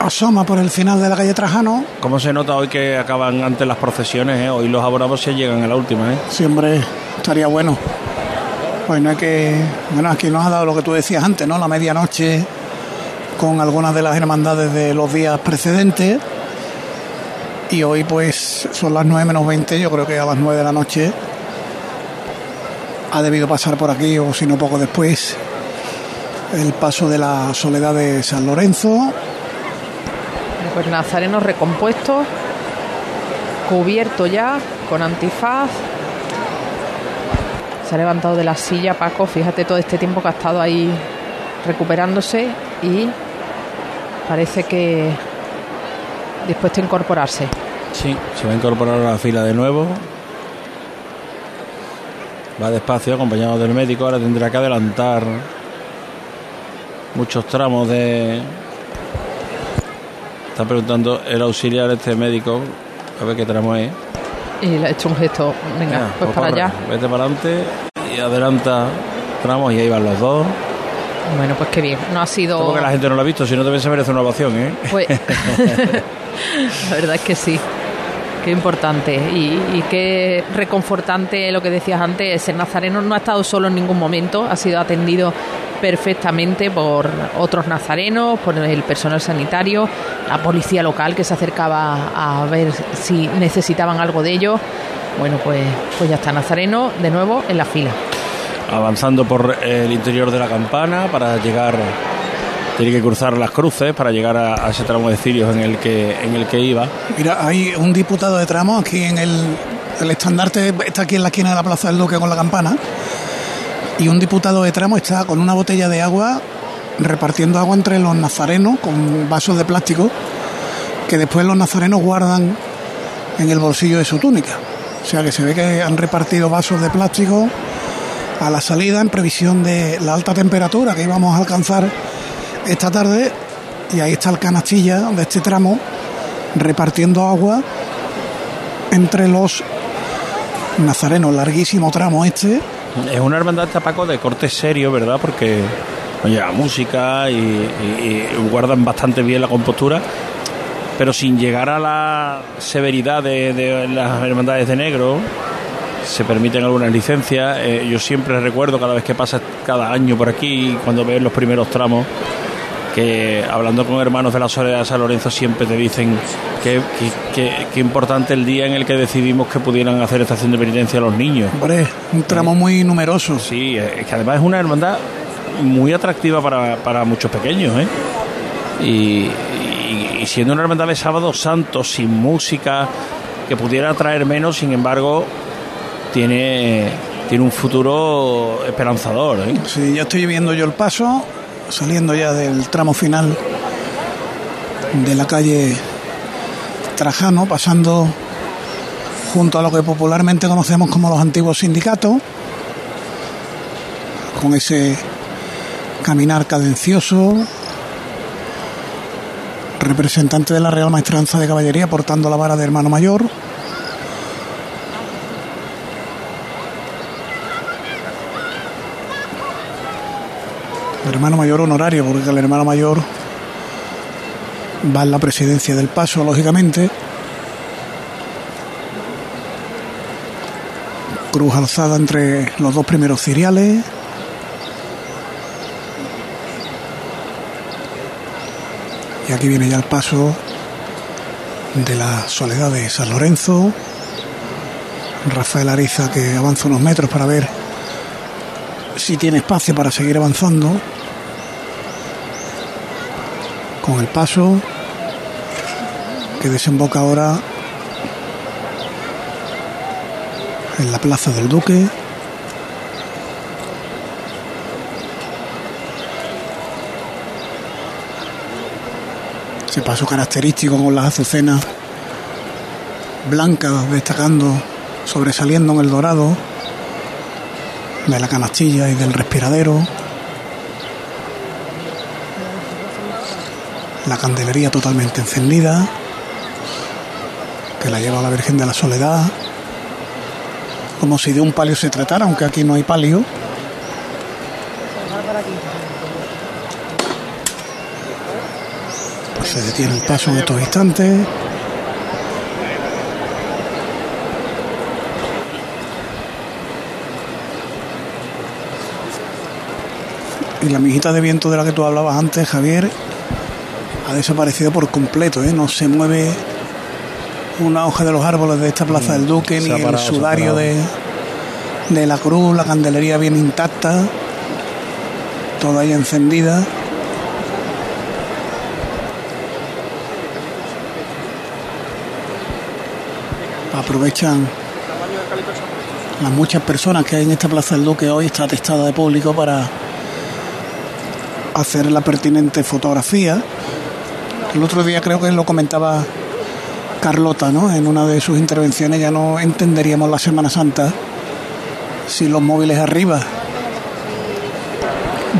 asoma por el final de la calle Trajano. ¿Cómo se nota hoy que acaban antes las procesiones? eh? Hoy los abonados se llegan a la última. ¿eh? Siempre estaría bueno. Pues no hay que. Bueno, aquí nos ha dado lo que tú decías antes, ¿no? La medianoche con algunas de las hermandades de los días precedentes. Y hoy, pues, son las 9 menos 20. Yo creo que a las 9 de la noche ha debido pasar por aquí, o si no, poco después, el paso de la soledad de San Lorenzo. Pues nazarenos recompuestos, cubierto ya, con antifaz. Se ha levantado de la silla Paco, fíjate todo este tiempo que ha estado ahí recuperándose y parece que dispuesto a incorporarse. Sí, se va a incorporar a la fila de nuevo. Va despacio, acompañado del médico. Ahora tendrá que adelantar muchos tramos de. Está preguntando el auxiliar este médico. A ver qué tramo es. Y le ha hecho un gesto. Venga, Ah, pues para allá. Vete para adelante y adelanta tramos y ahí van los dos. Bueno, pues qué bien. No ha sido. Como que la gente no lo ha visto, si no también se merece una ovación, ¿eh? Pues, la verdad es que sí. Qué importante y, y qué reconfortante lo que decías antes. El nazareno no ha estado solo en ningún momento, ha sido atendido perfectamente por otros nazarenos, por el personal sanitario, la policía local que se acercaba a ver si necesitaban algo de ellos. Bueno, pues, pues ya está Nazareno de nuevo en la fila. avanzando por el interior de la campana para llegar tiene que cruzar las cruces para llegar a, a ese tramo de cirios en el que en el que iba Mira, hay un diputado de tramo aquí en el, el estandarte, está aquí en la esquina de la Plaza del Duque con la campana. Y un diputado de tramo está con una botella de agua repartiendo agua entre los nazarenos con vasos de plástico que después los nazarenos guardan en el bolsillo de su túnica. O sea que se ve que han repartido vasos de plástico a la salida en previsión de la alta temperatura que íbamos a alcanzar esta tarde. Y ahí está el canastilla de este tramo repartiendo agua entre los nazarenos. Larguísimo tramo este. Es una hermandad tapaco de corte serio verdad porque lleva música y, guardan bastante bien la compostura pero sin llegar a la severidad de, las hermandades de negro se permiten algunas licencias. Eh, yo siempre recuerdo cada vez que pasa cada año por aquí, cuando ves los primeros tramos, que hablando con hermanos de la Soledad de San Lorenzo siempre te dicen que, que, que- que importante el día en el que decidimos que pudieran hacer estación de penitencia a los niños. Hombre, un tramo muy numeroso. Sí, es que además es una hermandad muy atractiva para, para muchos pequeños, ¿eh? Y, y- y siendo una hermandad de sábado santo, sin música, que pudiera atraer menos, sin embargo, tiene, tiene un futuro esperanzador, ¿eh? Sí, ya estoy viendo yo el paso, saliendo ya del tramo final de la calle Trajano, pasando junto a lo que popularmente conocemos como los antiguos sindicatos, con ese caminar cadencioso, representante de la Real Maestranza de Caballería portando la vara de hermano mayor. Hermano mayor honorario, porque el hermano mayor va en la presidencia del paso, lógicamente. Cruz alzada entre los dos primeros ciriales. Y aquí viene ya el paso de la soledad de San Lorenzo. Rafael Ariza que avanza unos metros para ver si tiene espacio para seguir avanzando. Con el paso que desemboca ahora en la plaza del Duque. Ese paso característico con las azucenas blancas destacando, sobresaliendo en el dorado de la canastilla y del respiradero. La candelería totalmente encendida, que la lleva la Virgen de la Soledad, como si de un palio se tratara, aunque aquí no hay palio. Pues se detiene el paso en estos instantes. Y la mijita de viento de la que tú hablabas antes, Javier, ha desaparecido por completo, ¿eh? No se mueve una hoja de los árboles de esta Plaza del Duque, Mm, ni el sudario de, de la cruz, la candelería bien intacta, toda ahí encendida. Aprovechan las muchas personas que hay en esta Plaza del Duque hoy, está atestada de público para hacer la pertinente fotografía El otro día creo que lo comentaba Carlota, ¿no? En una de sus intervenciones ya no entenderíamos la Semana Santa si los móviles arriba.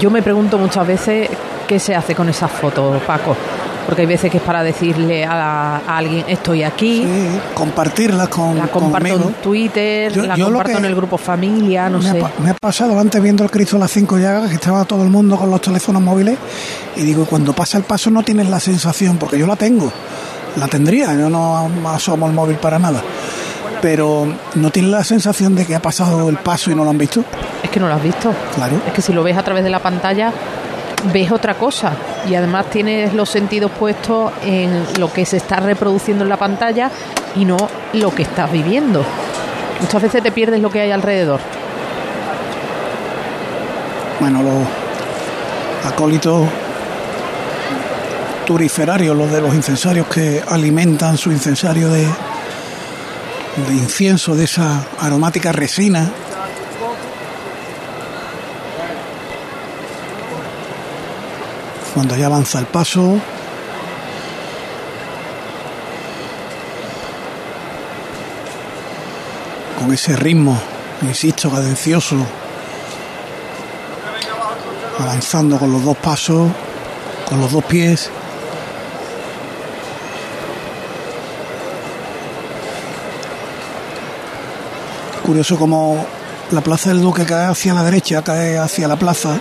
Yo me pregunto muchas veces qué se hace con esas fotos, Paco. Porque hay veces que es para decirle a, a alguien estoy aquí. Sí, compartirlas con, La comparto en Twitter, Yo- la yo comparto en el grupo familia, no me, sé. ha, me ha pasado antes viendo el Cristo de las cinco llagas que estaba todo el mundo con los teléfonos móviles y digo, cuando pasa el paso no tienes la sensación, porque yo la tengo, la tendría, yo no asomo el móvil para nada, pero no tienes la sensación de que ha pasado el paso y no lo han visto. Es que no lo has visto. Claro. Es que si lo ves a través de la pantalla, ves otra cosa. Y además tienes los sentidos puestos en lo que se está reproduciendo en la pantalla y no lo que estás viviendo. Muchas veces te pierdes lo que hay alrededor. Bueno, los acólitos turiferarios, los de los incensarios que alimentan su incensario de, de incienso, de esa aromática resina. Cuando ya avanza el paso, con ese ritmo, insisto, cadencioso, avanzando con los dos pasos, con los dos pies. Curioso como la plaza del Duque cae hacia la derecha, cae hacia la plaza.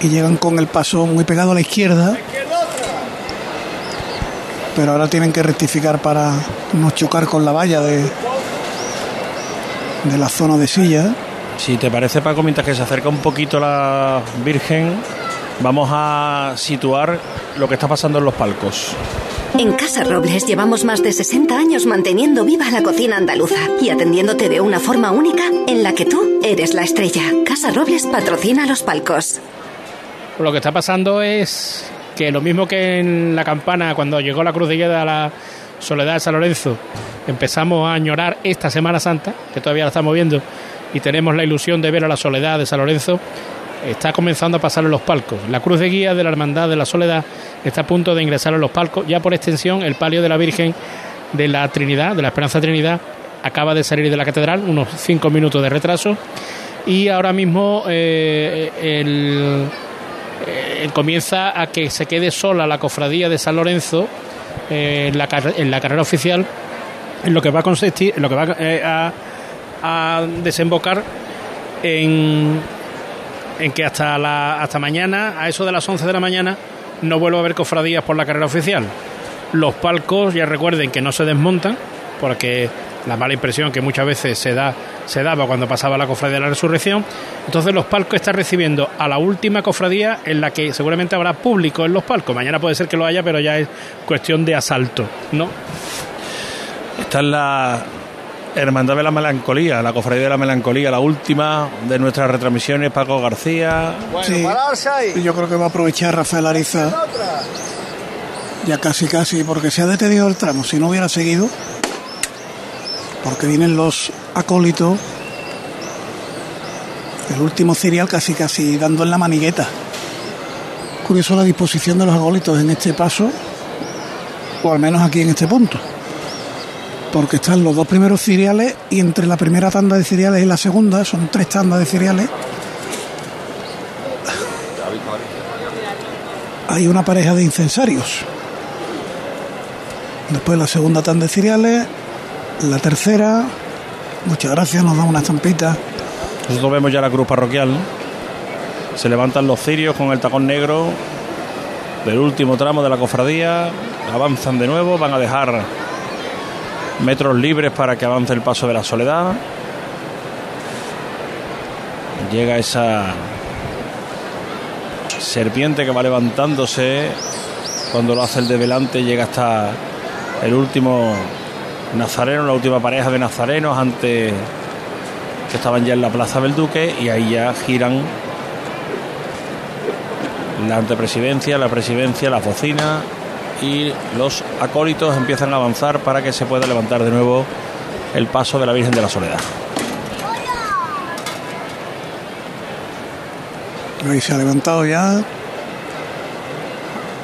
Y llegan con el paso muy pegado a la izquierda. Pero ahora tienen que rectificar para no chocar con la valla de, de la zona de silla. Si te parece, Paco, mientras que se acerca un poquito la Virgen, vamos a situar lo que está pasando en los palcos. En Casa Robles llevamos más de 60 años manteniendo viva la cocina andaluza y atendiéndote de una forma única en la que tú eres la estrella. Casa Robles patrocina los palcos. Lo que está pasando es que lo mismo que en la campana, cuando llegó la cruz de guía a la Soledad de San Lorenzo, empezamos a añorar esta Semana Santa, que todavía la estamos viendo, y tenemos la ilusión de ver a la Soledad de San Lorenzo, está comenzando a pasar en los palcos. La cruz de guía de la Hermandad de la Soledad está a punto de ingresar en los palcos. Ya por extensión, el palio de la Virgen de la Trinidad, de la Esperanza Trinidad, acaba de salir de la catedral, unos cinco minutos de retraso. Y ahora mismo eh, el, eh, comienza a que se quede sola la cofradía de San Lorenzo eh, en, la, en la carrera oficial, en lo que va a consistir, en lo que va eh, a, desembocar en, en que hasta la, hasta mañana, a eso de las 11 de la mañana, no vuelva a haber cofradías por la carrera oficial. Los palcos, ya recuerden que no se desmontan, porque la mala impresión que muchas veces se da se daba cuando pasaba la cofradía de la resurrección. Entonces los palcos están recibiendo a la última cofradía en la que seguramente habrá público en los palcos. Mañana puede ser que lo haya, pero ya es cuestión de asalto, ¿no? Esta es la Hermandad de la Melancolía, la Cofradía de la Melancolía, la última de nuestras retransmisiones, Paco García. Sí, yo creo que va a aprovechar Rafael Ariza ya casi casi porque se ha detenido el tramo si no hubiera seguido porque vienen los acólitos el último cereal casi casi dando en la manigueta curioso la disposición de los acólitos en este paso o al menos aquí en este punto porque están los dos primeros cereales y entre la primera tanda de cereales y la segunda son tres tandas de cereales hay una pareja de incensarios. Después la segunda tanda de cereales, la tercera, muchas gracias, nos da una estampita. Nosotros vemos ya la cruz parroquial. Se levantan los cirios con el tacón negro del último tramo de la cofradía. Avanzan de nuevo, van a dejar metros libres para que avance el paso de la soledad. Llega esa serpiente que va levantándose. Cuando lo hace el de delante, llega hasta el último nazareno, la última pareja de nazarenos antes que estaban ya en la Plaza del Duque y ahí ya giran la antepresidencia, la presidencia, la bocina y los acólitos empiezan a avanzar para que se pueda levantar de nuevo el paso de la Virgen de la Soledad. Ahí se ha levantado ya.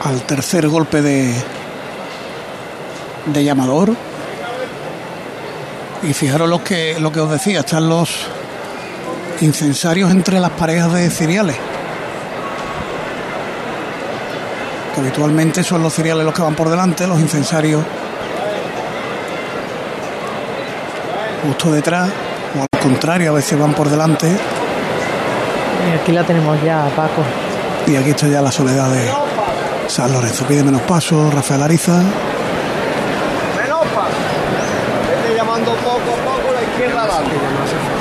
al tercer golpe de llamador. Y fijaros lo que, lo que os decía, están los incensarios entre las parejas de cereales. Que habitualmente son los cereales los que van por delante, los incensarios justo detrás, o al contrario, a veces van por delante. Y aquí la tenemos ya, Paco. Y aquí está ya la soledad de San Lorenzo. Pide menos paso, Rafael Ariza. Menos paso. Vete llamando poco a poco la izquierda adelante.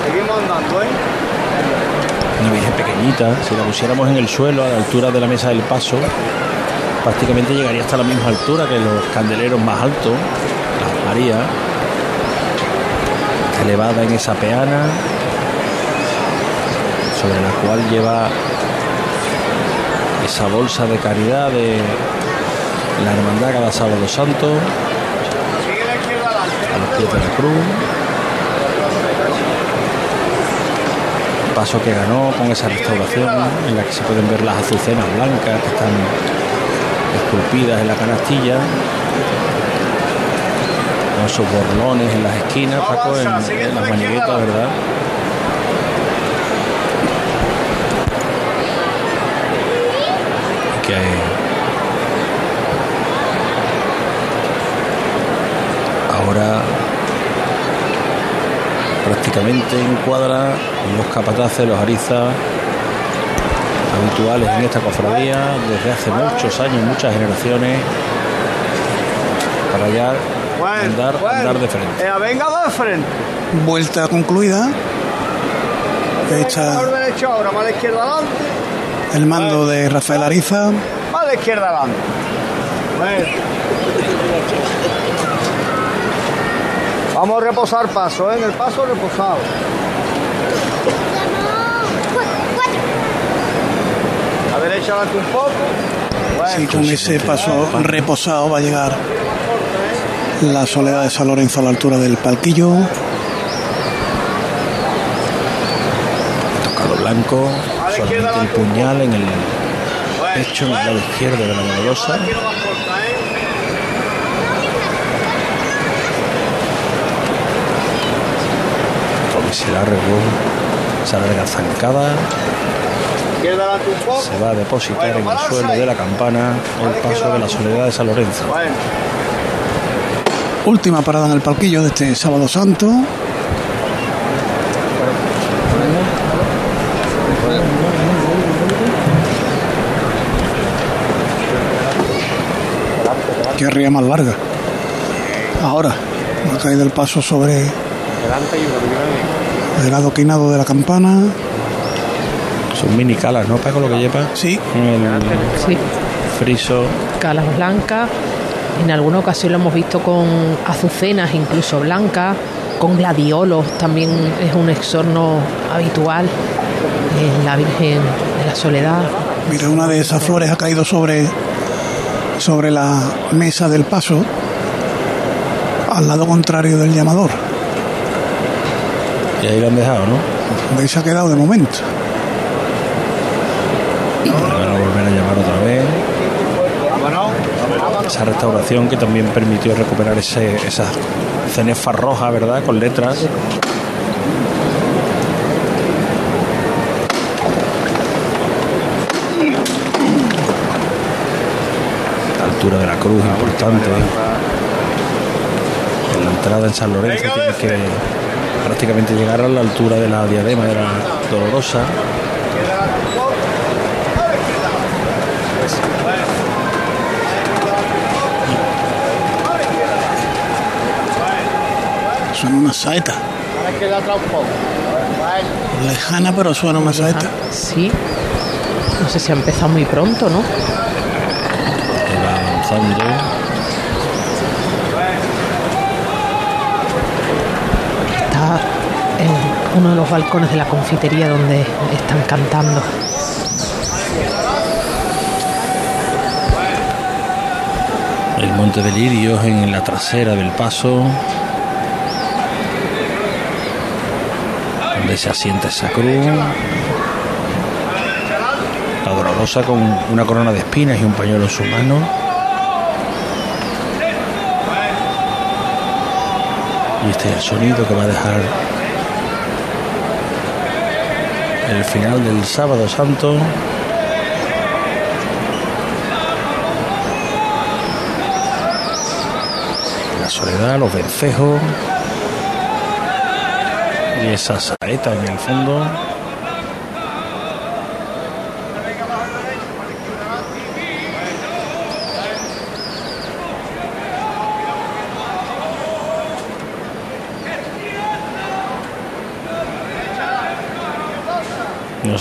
Seguimos andando, ¿eh? Una virgen pequeñita, si la pusiéramos en el suelo a la altura de la mesa del paso, prácticamente llegaría hasta la misma altura que los candeleros más altos, la María, elevada en esa peana, sobre la cual lleva esa bolsa de caridad de la hermandad cada sábado santo, a los pies de la cruz. Paso que ganó con esa restauración en la que se pueden ver las azucenas blancas que están esculpidas en la canastilla con esos borlones en las esquinas, en, las maniguetas, ¿verdad? Que ahora prácticamente encuadra los capataces, los arizas habituales en esta cofradía desde hace muchos años, muchas generaciones, para allá andar, andar de frente. Eh, venga de frente. Vuelta concluida. Hecha ahora, izquierda adelante. el mando de Rafael Ariza. Más a la izquierda adelante. Bueno. Vamos a reposar paso, ¿eh? En el paso reposado. A la derecha adelante un poco. Sí, con ese paso reposado va a llegar la soledad de San Lorenzo a la altura del palquillo. Tocado blanco, solamente el puñal en el pecho, en el lado izquierdo de la dolorosa. Largo, esa larga zancada, se va a depositar en el suelo de la campana el paso de la soledad de San Lorenzo. Última parada en el palquillo de este sábado santo. Qué ría más larga. Ahora, ha caído el paso sobre el adoquinado de la campana. Son mini calas, ¿no, Paco, lo que lleva? Sí. El Sí. friso. Calas blancas. En alguna ocasión lo hemos visto con azucenas, incluso blancas, con gladiolos. También es un exorno habitual en la Virgen de la Soledad. Mira, una de esas flores ha caído sobre, sobre la mesa del paso, al lado contrario del llamador. Y ahí lo han dejado, ¿no? Donde se ha quedado de momento. Van a volver a llamar otra vez. Esa restauración que también permitió recuperar ese, esa cenefa roja, ¿verdad? Con letras. La altura de la cruz, importante. En la entrada en San Lorenzo tiene que prácticamente llegar a la altura de la diadema de la dolorosa. Suena una saeta. Lejana, pero suena una saeta. Sí. No sé si ha empezado muy pronto, ¿no? que va avanzando. Está en uno de los balcones de la confitería donde están cantando. El monte de lirios en la trasera del paso. Donde se asienta esa cruz. La dolorosa rosa con una corona de espinas y un pañuelo en su mano. Y este es el sonido que va a dejar el final del sábado santo. La soledad, los vencejos y esa saeta en el fondo.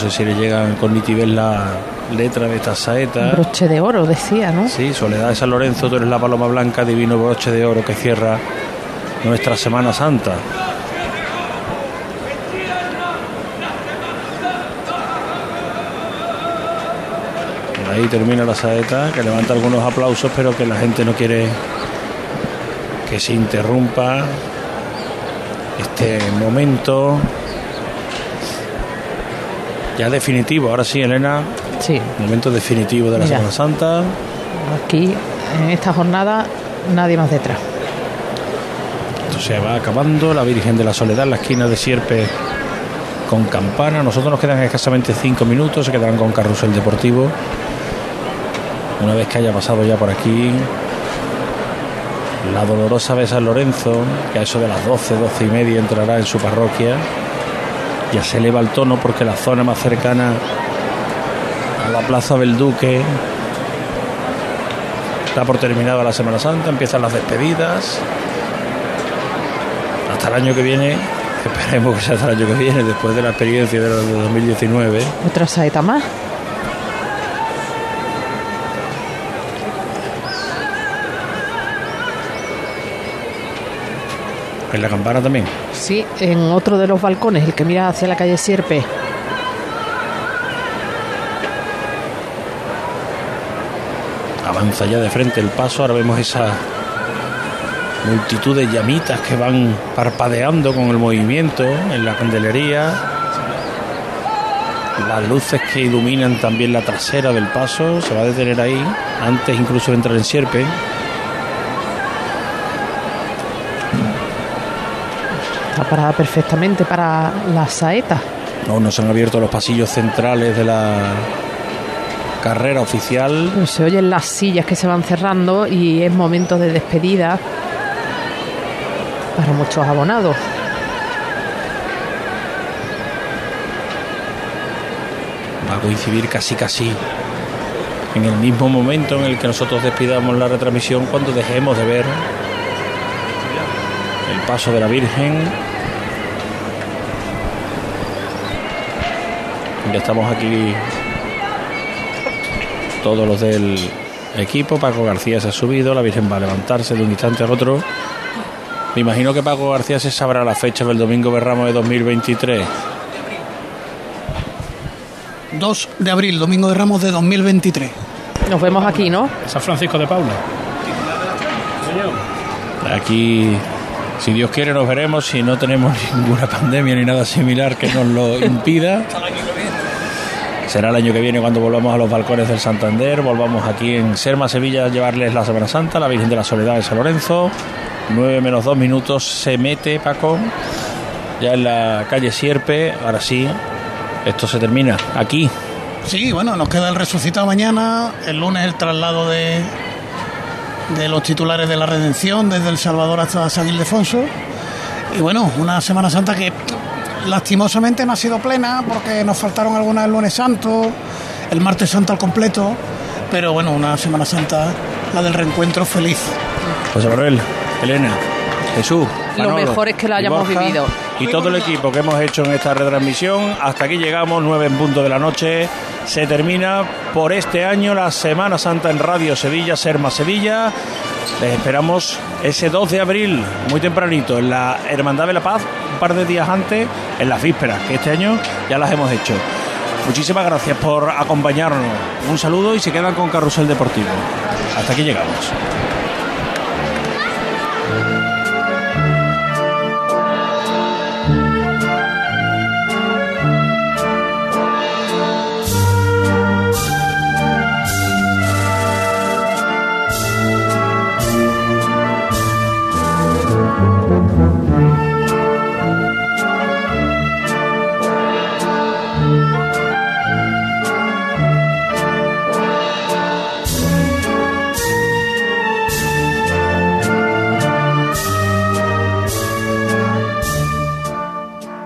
Sé si le llegan con nitidez la letra de esta saeta. Broche de oro, decía, ¿no? Sí, Soledad de San Lorenzo, tú eres la paloma blanca, divino broche de oro que cierra nuestra Semana Santa. Por ahí termina la saeta, que levanta algunos aplausos, pero que la gente no quiere que se interrumpa este momento ya definitivo. Ahora sí, Elena. Sí. Momento definitivo de la Mira. Semana Santa. Aquí, en esta jornada, nadie más detrás. Esto se va acabando. La Virgen de la Soledad en la esquina de Sierpe con campana. Nosotros nos quedan escasamente cinco minutos. Se quedarán con carrusel deportivo. Una vez que haya pasado ya por aquí la dolorosa de San Lorenzo, que a eso de las 12, 12 y media entrará en su parroquia. Ya se eleva el tono porque la zona más cercana a la Plaza del Duque está por terminada la Semana Santa, empiezan las despedidas. Hasta el año que viene, esperemos que sea hasta el año que viene, después de la experiencia de la de 2019. Otra saeta más. En la campana también. Sí, en otro de los balcones, el que mira hacia la calle Sierpe. Avanza ya de frente el paso, ahora vemos esa multitud de llamitas que van parpadeando con el movimiento en la candelería. Las luces que iluminan también la trasera del paso, se va a detener ahí, antes incluso de entrar en Sierpe. Está parada perfectamente para la saeta. Aún no se han abierto los pasillos centrales de la carrera oficial. Se oyen las sillas que se van cerrando y es momento de despedida para muchos abonados. va a coincidir casi casi en el mismo momento en el que nosotros despidamos la retransmisión cuando dejemos de ver el paso de la Virgen. Ya estamos aquí todos los del equipo. Paco García se ha subido, la Virgen va a levantarse de un instante al otro. Me imagino que Paco García se sabrá la fecha del domingo de Ramos de 2023. 2 de abril, domingo de Ramos de 2023. Nos vemos aquí, ¿no? San Francisco de Paula. Aquí, si Dios quiere, nos veremos si no tenemos ninguna pandemia ni nada similar que nos lo impida. Será el año que viene cuando volvamos a los balcones del Santander. Volvamos aquí en Serma, Sevilla, a llevarles la Semana Santa, la Virgen de la Soledad de San Lorenzo. 9 menos 2 minutos se mete Paco. Ya en la calle Sierpe. Ahora sí, esto se termina aquí. Sí, bueno, nos queda el resucitado mañana, el lunes el traslado de, de los titulares de la redención desde El Salvador hasta San Ildefonso. Y bueno, una Semana Santa que lastimosamente no ha sido plena porque nos faltaron algunas el lunes santo, el martes santo al completo, pero bueno, una Semana Santa, la del reencuentro feliz. José Manuel, Elena, Jesús. Lo mejor es que lo y hayamos Borja, vivido. Y todo el equipo que hemos hecho en esta retransmisión, hasta aquí llegamos, 9 en punto de la noche. Se termina por este año la Semana Santa en Radio Sevilla, Serma Sevilla. Les esperamos ese 2 de abril, muy tempranito, en la Hermandad de la Paz, un par de días antes, en las vísperas, que este año ya las hemos hecho. Muchísimas gracias por acompañarnos. Un saludo y se quedan con Carrusel Deportivo. Hasta aquí llegamos.